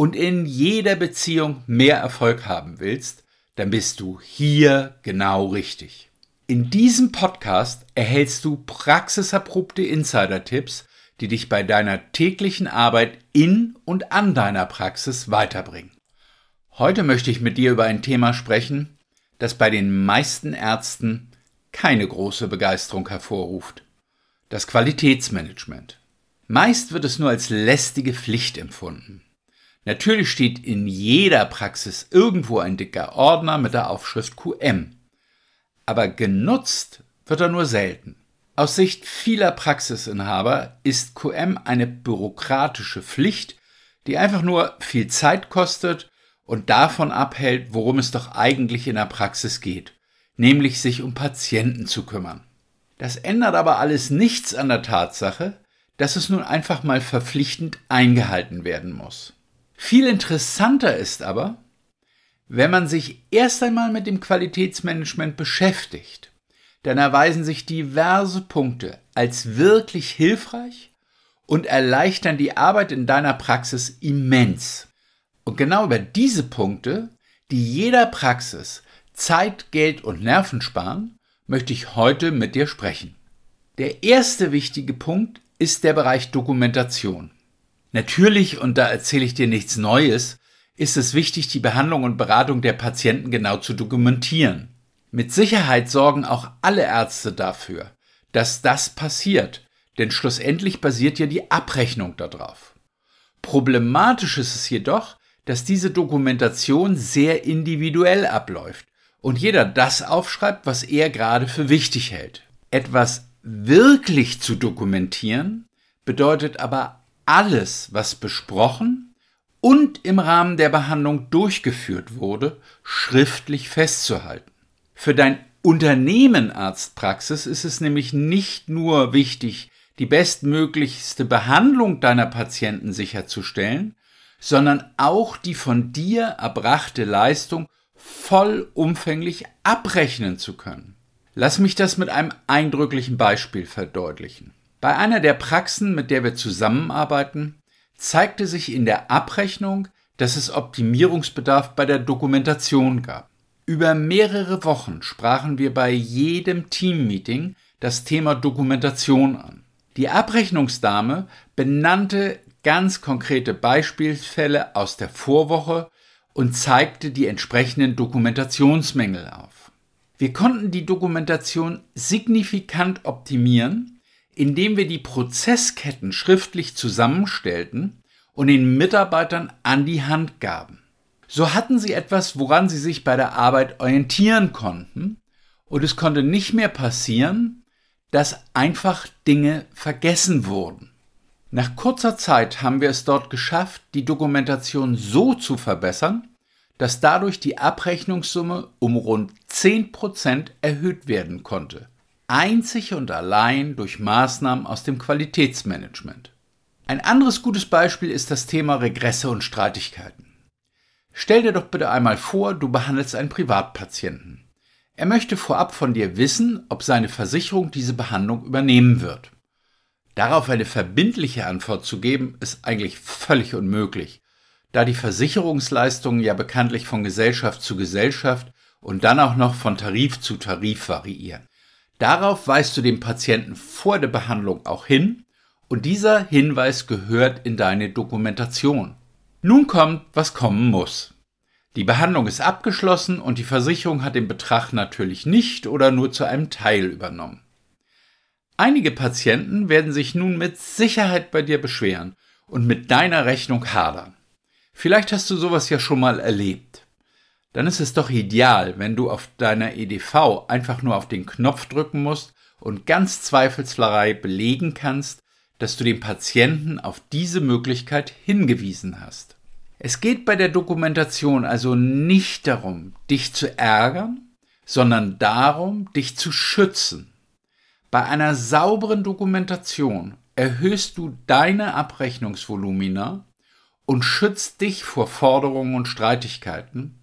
und in jeder Beziehung mehr Erfolg haben willst, dann bist du hier genau richtig. In diesem Podcast erhältst du praxiserprobte Insider-Tipps, die dich bei deiner täglichen Arbeit in und an deiner Praxis weiterbringen. Heute möchte ich mit dir über ein Thema sprechen, das bei den meisten Ärzten keine große Begeisterung hervorruft. Das Qualitätsmanagement. Meist wird es nur als lästige Pflicht empfunden. Natürlich steht in jeder Praxis irgendwo ein dicker Ordner mit der Aufschrift QM. Aber genutzt wird er nur selten. Aus Sicht vieler Praxisinhaber ist QM eine bürokratische Pflicht, die einfach nur viel Zeit kostet und davon abhält, worum es doch eigentlich in der Praxis geht, nämlich sich um Patienten zu kümmern. Das ändert aber alles nichts an der Tatsache, dass es nun einfach mal verpflichtend eingehalten werden muss. Viel interessanter ist aber, wenn man sich erst einmal mit dem Qualitätsmanagement beschäftigt, dann erweisen sich diverse Punkte als wirklich hilfreich und erleichtern die Arbeit in deiner Praxis immens. Und genau über diese Punkte, die jeder Praxis Zeit, Geld und Nerven sparen, möchte ich heute mit dir sprechen. Der erste wichtige Punkt ist der Bereich Dokumentation. Natürlich, und da erzähle ich dir nichts Neues, ist es wichtig, die Behandlung und Beratung der Patienten genau zu dokumentieren. Mit Sicherheit sorgen auch alle Ärzte dafür, dass das passiert, denn schlussendlich basiert ja die Abrechnung darauf. Problematisch ist es jedoch, dass diese Dokumentation sehr individuell abläuft und jeder das aufschreibt, was er gerade für wichtig hält. Etwas wirklich zu dokumentieren bedeutet aber alles, was besprochen und im Rahmen der Behandlung durchgeführt wurde, schriftlich festzuhalten. Für dein Unternehmen Arztpraxis ist es nämlich nicht nur wichtig, die bestmöglichste Behandlung deiner Patienten sicherzustellen, sondern auch die von dir erbrachte Leistung vollumfänglich abrechnen zu können. Lass mich das mit einem eindrücklichen Beispiel verdeutlichen. Bei einer der Praxen, mit der wir zusammenarbeiten, zeigte sich in der Abrechnung, dass es Optimierungsbedarf bei der Dokumentation gab. Über mehrere Wochen sprachen wir bei jedem Teammeeting das Thema Dokumentation an. Die Abrechnungsdame benannte ganz konkrete Beispielsfälle aus der Vorwoche und zeigte die entsprechenden Dokumentationsmängel auf. Wir konnten die Dokumentation signifikant optimieren indem wir die Prozessketten schriftlich zusammenstellten und den Mitarbeitern an die Hand gaben. So hatten sie etwas, woran sie sich bei der Arbeit orientieren konnten, und es konnte nicht mehr passieren, dass einfach Dinge vergessen wurden. Nach kurzer Zeit haben wir es dort geschafft, die Dokumentation so zu verbessern, dass dadurch die Abrechnungssumme um rund 10% erhöht werden konnte einzig und allein durch Maßnahmen aus dem Qualitätsmanagement. Ein anderes gutes Beispiel ist das Thema Regresse und Streitigkeiten. Stell dir doch bitte einmal vor, du behandelst einen Privatpatienten. Er möchte vorab von dir wissen, ob seine Versicherung diese Behandlung übernehmen wird. Darauf eine verbindliche Antwort zu geben, ist eigentlich völlig unmöglich, da die Versicherungsleistungen ja bekanntlich von Gesellschaft zu Gesellschaft und dann auch noch von Tarif zu Tarif variieren. Darauf weist du dem Patienten vor der Behandlung auch hin und dieser Hinweis gehört in deine Dokumentation. Nun kommt, was kommen muss. Die Behandlung ist abgeschlossen und die Versicherung hat den Betrag natürlich nicht oder nur zu einem Teil übernommen. Einige Patienten werden sich nun mit Sicherheit bei dir beschweren und mit deiner Rechnung hadern. Vielleicht hast du sowas ja schon mal erlebt dann ist es doch ideal, wenn du auf deiner EDV einfach nur auf den Knopf drücken musst und ganz zweifelsfrei belegen kannst, dass du den Patienten auf diese Möglichkeit hingewiesen hast. Es geht bei der Dokumentation also nicht darum, dich zu ärgern, sondern darum, dich zu schützen. Bei einer sauberen Dokumentation erhöhst du deine Abrechnungsvolumina und schützt dich vor Forderungen und Streitigkeiten.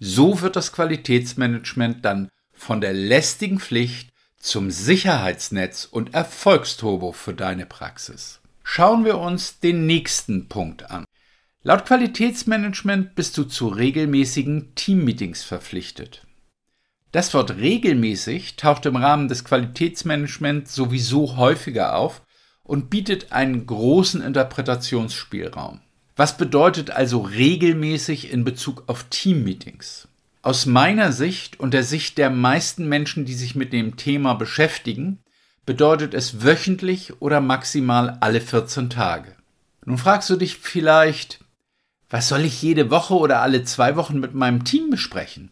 So wird das Qualitätsmanagement dann von der lästigen Pflicht zum Sicherheitsnetz und Erfolgsturbo für deine Praxis. Schauen wir uns den nächsten Punkt an. Laut Qualitätsmanagement bist du zu regelmäßigen Teammeetings verpflichtet. Das Wort regelmäßig taucht im Rahmen des Qualitätsmanagements sowieso häufiger auf und bietet einen großen Interpretationsspielraum. Was bedeutet also regelmäßig in Bezug auf Teammeetings? Aus meiner Sicht und der Sicht der meisten Menschen, die sich mit dem Thema beschäftigen, bedeutet es wöchentlich oder maximal alle 14 Tage. Nun fragst du dich vielleicht, was soll ich jede Woche oder alle zwei Wochen mit meinem Team besprechen?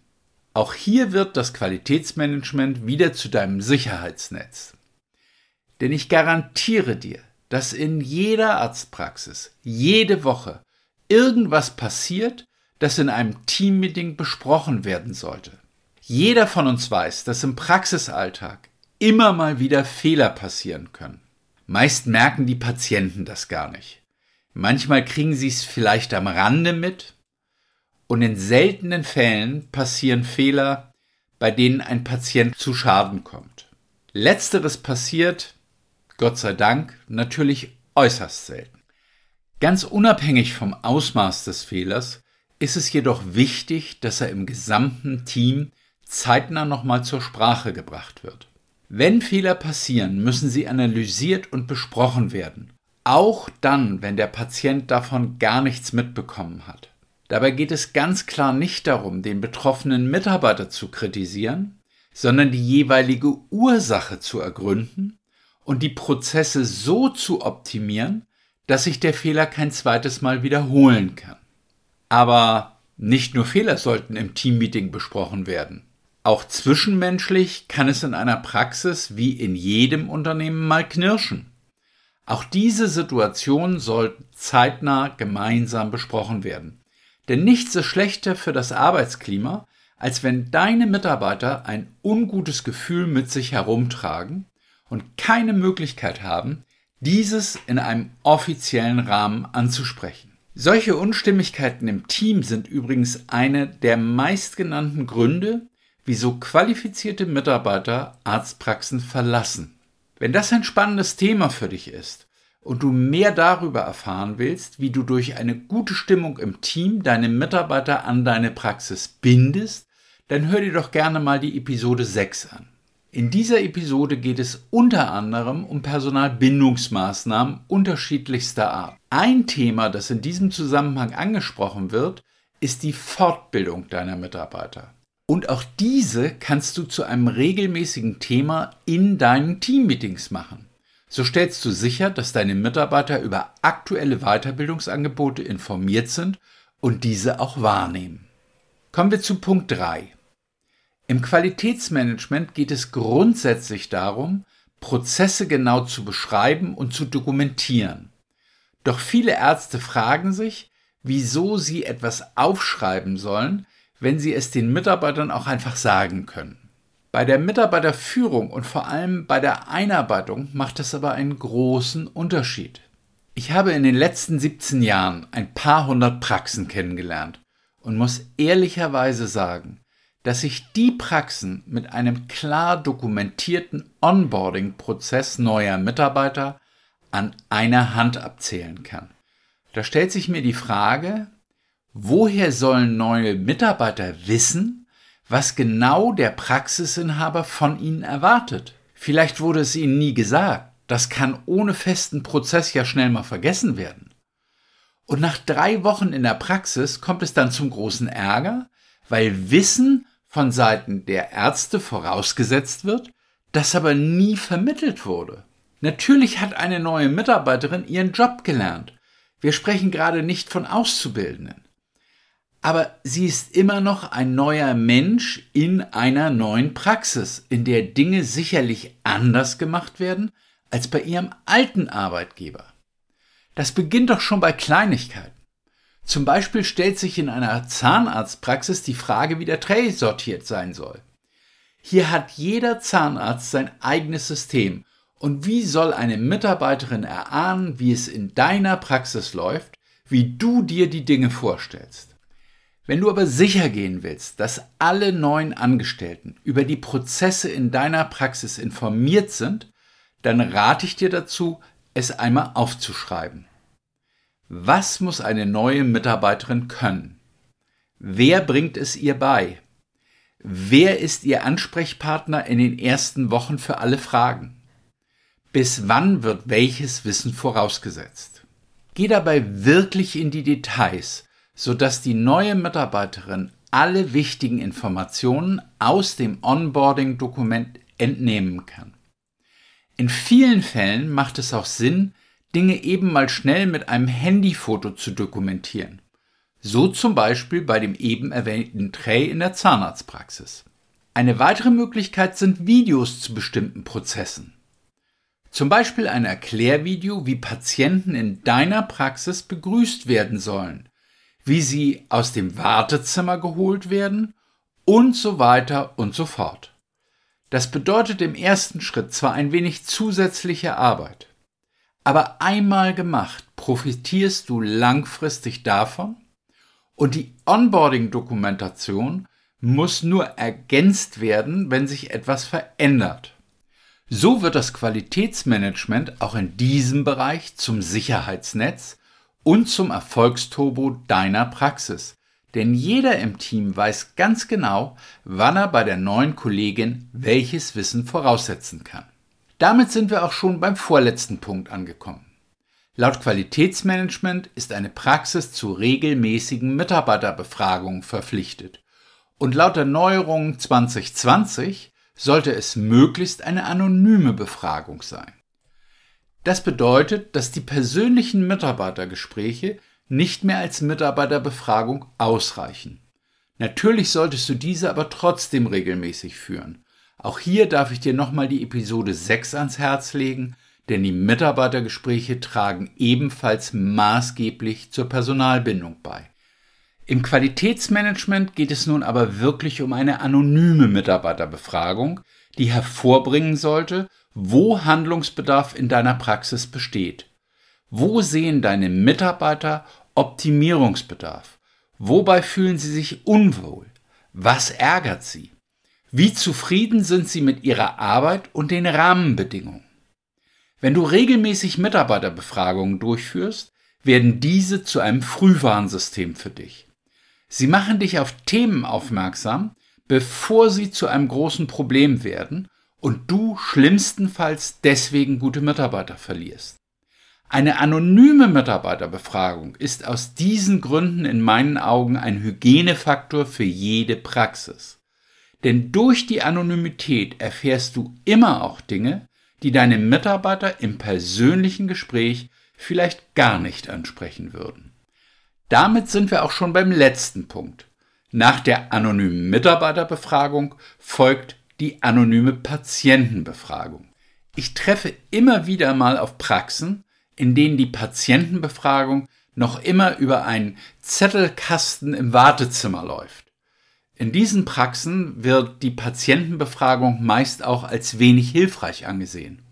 Auch hier wird das Qualitätsmanagement wieder zu deinem Sicherheitsnetz. Denn ich garantiere dir, dass in jeder Arztpraxis jede Woche irgendwas passiert, das in einem Teammeeting besprochen werden sollte. Jeder von uns weiß, dass im Praxisalltag immer mal wieder Fehler passieren können. Meist merken die Patienten das gar nicht. Manchmal kriegen sie es vielleicht am Rande mit, und in seltenen Fällen passieren Fehler, bei denen ein Patient zu Schaden kommt. Letzteres passiert, Gott sei Dank, natürlich äußerst selten. Ganz unabhängig vom Ausmaß des Fehlers ist es jedoch wichtig, dass er im gesamten Team zeitnah nochmal zur Sprache gebracht wird. Wenn Fehler passieren, müssen sie analysiert und besprochen werden, auch dann, wenn der Patient davon gar nichts mitbekommen hat. Dabei geht es ganz klar nicht darum, den betroffenen Mitarbeiter zu kritisieren, sondern die jeweilige Ursache zu ergründen und die Prozesse so zu optimieren, dass sich der Fehler kein zweites Mal wiederholen kann. Aber nicht nur Fehler sollten im Teammeeting besprochen werden. Auch zwischenmenschlich kann es in einer Praxis wie in jedem Unternehmen mal knirschen. Auch diese Situation sollten zeitnah gemeinsam besprochen werden. Denn nichts ist schlechter für das Arbeitsklima, als wenn deine Mitarbeiter ein ungutes Gefühl mit sich herumtragen und keine Möglichkeit haben, dieses in einem offiziellen Rahmen anzusprechen. Solche Unstimmigkeiten im Team sind übrigens eine der meistgenannten Gründe, wieso qualifizierte Mitarbeiter Arztpraxen verlassen. Wenn das ein spannendes Thema für dich ist, und du mehr darüber erfahren willst, wie du durch eine gute Stimmung im Team deine Mitarbeiter an deine Praxis bindest, dann hör dir doch gerne mal die Episode 6 an. In dieser Episode geht es unter anderem um Personalbindungsmaßnahmen unterschiedlichster Art. Ein Thema, das in diesem Zusammenhang angesprochen wird, ist die Fortbildung deiner Mitarbeiter. Und auch diese kannst du zu einem regelmäßigen Thema in deinen Teammeetings machen. So stellst du sicher, dass deine Mitarbeiter über aktuelle Weiterbildungsangebote informiert sind und diese auch wahrnehmen. Kommen wir zu Punkt 3. Im Qualitätsmanagement geht es grundsätzlich darum, Prozesse genau zu beschreiben und zu dokumentieren. Doch viele Ärzte fragen sich, wieso sie etwas aufschreiben sollen, wenn sie es den Mitarbeitern auch einfach sagen können. Bei der Mitarbeiterführung und vor allem bei der Einarbeitung macht es aber einen großen Unterschied. Ich habe in den letzten 17 Jahren ein paar hundert Praxen kennengelernt und muss ehrlicherweise sagen, dass ich die Praxen mit einem klar dokumentierten Onboarding-Prozess neuer Mitarbeiter an einer Hand abzählen kann. Da stellt sich mir die Frage, woher sollen neue Mitarbeiter wissen, was genau der Praxisinhaber von ihnen erwartet. Vielleicht wurde es ihnen nie gesagt. Das kann ohne festen Prozess ja schnell mal vergessen werden. Und nach drei Wochen in der Praxis kommt es dann zum großen Ärger, weil Wissen von Seiten der Ärzte vorausgesetzt wird, das aber nie vermittelt wurde. Natürlich hat eine neue Mitarbeiterin ihren Job gelernt. Wir sprechen gerade nicht von Auszubildenden aber sie ist immer noch ein neuer Mensch in einer neuen Praxis, in der Dinge sicherlich anders gemacht werden als bei ihrem alten Arbeitgeber. Das beginnt doch schon bei Kleinigkeiten. Zum Beispiel stellt sich in einer Zahnarztpraxis die Frage, wie der Tray sortiert sein soll. Hier hat jeder Zahnarzt sein eigenes System. Und wie soll eine Mitarbeiterin erahnen, wie es in deiner Praxis läuft, wie du dir die Dinge vorstellst? Wenn du aber sicher gehen willst, dass alle neuen Angestellten über die Prozesse in deiner Praxis informiert sind, dann rate ich dir dazu, es einmal aufzuschreiben. Was muss eine neue Mitarbeiterin können? Wer bringt es ihr bei? Wer ist ihr Ansprechpartner in den ersten Wochen für alle Fragen? Bis wann wird welches Wissen vorausgesetzt? Geh dabei wirklich in die Details, sodass die neue Mitarbeiterin alle wichtigen Informationen aus dem Onboarding-Dokument entnehmen kann. In vielen Fällen macht es auch Sinn, Dinge eben mal schnell mit einem Handyfoto zu dokumentieren. So zum Beispiel bei dem eben erwähnten Tray in der Zahnarztpraxis. Eine weitere Möglichkeit sind Videos zu bestimmten Prozessen. Zum Beispiel ein Erklärvideo, wie Patienten in deiner Praxis begrüßt werden sollen, wie sie aus dem Wartezimmer geholt werden und so weiter und so fort. Das bedeutet im ersten Schritt zwar ein wenig zusätzliche Arbeit, aber einmal gemacht, profitierst du langfristig davon und die Onboarding-Dokumentation muss nur ergänzt werden, wenn sich etwas verändert. So wird das Qualitätsmanagement auch in diesem Bereich zum Sicherheitsnetz und zum Erfolgsturbo deiner Praxis. Denn jeder im Team weiß ganz genau, wann er bei der neuen Kollegin welches Wissen voraussetzen kann. Damit sind wir auch schon beim vorletzten Punkt angekommen. Laut Qualitätsmanagement ist eine Praxis zu regelmäßigen Mitarbeiterbefragungen verpflichtet. Und laut der Neuerung 2020 sollte es möglichst eine anonyme Befragung sein. Das bedeutet, dass die persönlichen Mitarbeitergespräche nicht mehr als Mitarbeiterbefragung ausreichen. Natürlich solltest du diese aber trotzdem regelmäßig führen. Auch hier darf ich dir nochmal die Episode 6 ans Herz legen, denn die Mitarbeitergespräche tragen ebenfalls maßgeblich zur Personalbindung bei. Im Qualitätsmanagement geht es nun aber wirklich um eine anonyme Mitarbeiterbefragung, die hervorbringen sollte, wo Handlungsbedarf in deiner Praxis besteht. Wo sehen deine Mitarbeiter Optimierungsbedarf? Wobei fühlen sie sich unwohl? Was ärgert sie? Wie zufrieden sind Sie mit Ihrer Arbeit und den Rahmenbedingungen? Wenn du regelmäßig Mitarbeiterbefragungen durchführst, werden diese zu einem Frühwarnsystem für dich. Sie machen dich auf Themen aufmerksam, bevor sie zu einem großen Problem werden und du schlimmstenfalls deswegen gute Mitarbeiter verlierst. Eine anonyme Mitarbeiterbefragung ist aus diesen Gründen in meinen Augen ein Hygienefaktor für jede Praxis. Denn durch die Anonymität erfährst du immer auch Dinge, die deine Mitarbeiter im persönlichen Gespräch vielleicht gar nicht ansprechen würden. Damit sind wir auch schon beim letzten Punkt. Nach der anonymen Mitarbeiterbefragung folgt die anonyme Patientenbefragung. Ich treffe immer wieder mal auf Praxen, in denen die Patientenbefragung noch immer über einen Zettelkasten im Wartezimmer läuft. In diesen Praxen wird die Patientenbefragung meist auch als wenig hilfreich angesehen.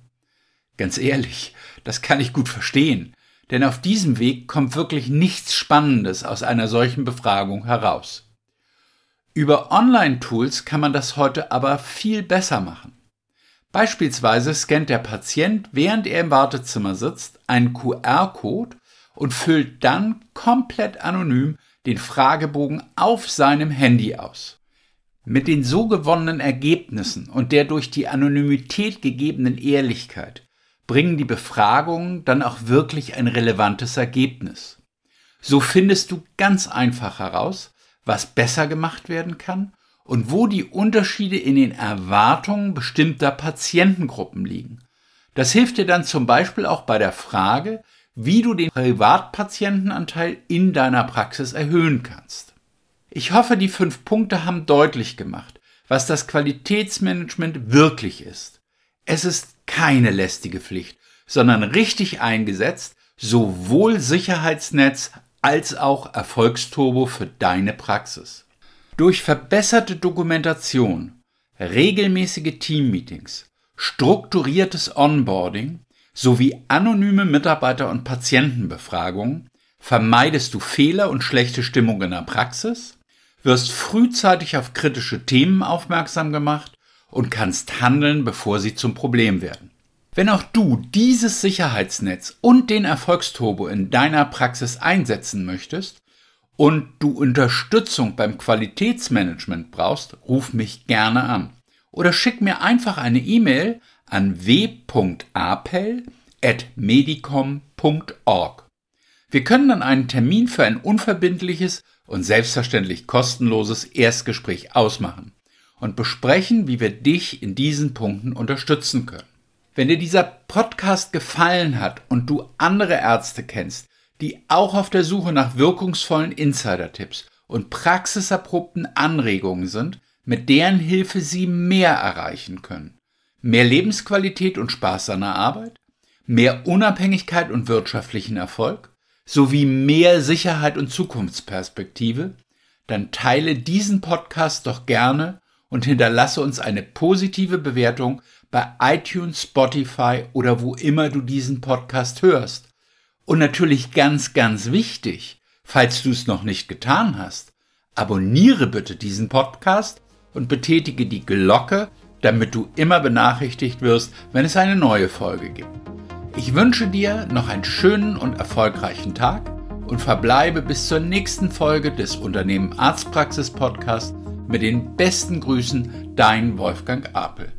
Ganz ehrlich, das kann ich gut verstehen, denn auf diesem Weg kommt wirklich nichts Spannendes aus einer solchen Befragung heraus. Über Online-Tools kann man das heute aber viel besser machen. Beispielsweise scannt der Patient, während er im Wartezimmer sitzt, einen QR-Code und füllt dann komplett anonym den Fragebogen auf seinem Handy aus. Mit den so gewonnenen Ergebnissen und der durch die Anonymität gegebenen Ehrlichkeit bringen die Befragungen dann auch wirklich ein relevantes Ergebnis. So findest du ganz einfach heraus, was besser gemacht werden kann und wo die Unterschiede in den Erwartungen bestimmter Patientengruppen liegen. Das hilft dir dann zum Beispiel auch bei der Frage, wie du den Privatpatientenanteil in deiner Praxis erhöhen kannst. Ich hoffe, die fünf Punkte haben deutlich gemacht, was das Qualitätsmanagement wirklich ist. Es ist keine lästige Pflicht, sondern richtig eingesetzt, sowohl Sicherheitsnetz als auch Erfolgsturbo für deine Praxis. Durch verbesserte Dokumentation, regelmäßige Teammeetings, strukturiertes Onboarding sowie anonyme Mitarbeiter- und Patientenbefragungen vermeidest du Fehler und schlechte Stimmung in der Praxis, wirst frühzeitig auf kritische Themen aufmerksam gemacht und kannst handeln, bevor sie zum Problem werden. Wenn auch du dieses Sicherheitsnetz und den Erfolgsturbo in deiner Praxis einsetzen möchtest und du Unterstützung beim Qualitätsmanagement brauchst, ruf mich gerne an oder schick mir einfach eine E-Mail an w.apel.medicom.org. Wir können dann einen Termin für ein unverbindliches und selbstverständlich kostenloses Erstgespräch ausmachen und besprechen, wie wir dich in diesen Punkten unterstützen können. Wenn dir dieser Podcast gefallen hat und du andere Ärzte kennst, die auch auf der Suche nach wirkungsvollen Insider-Tipps und praxiserprobten Anregungen sind, mit deren Hilfe sie mehr erreichen können. Mehr Lebensqualität und Spaß an der Arbeit, mehr Unabhängigkeit und wirtschaftlichen Erfolg, sowie mehr Sicherheit und Zukunftsperspektive, dann teile diesen Podcast doch gerne und hinterlasse uns eine positive Bewertung bei iTunes, Spotify oder wo immer du diesen Podcast hörst. Und natürlich ganz, ganz wichtig, falls du es noch nicht getan hast, abonniere bitte diesen Podcast und betätige die Glocke, damit du immer benachrichtigt wirst, wenn es eine neue Folge gibt. Ich wünsche dir noch einen schönen und erfolgreichen Tag und verbleibe bis zur nächsten Folge des Unternehmen Arztpraxis Podcast mit den besten Grüßen, dein Wolfgang Apel.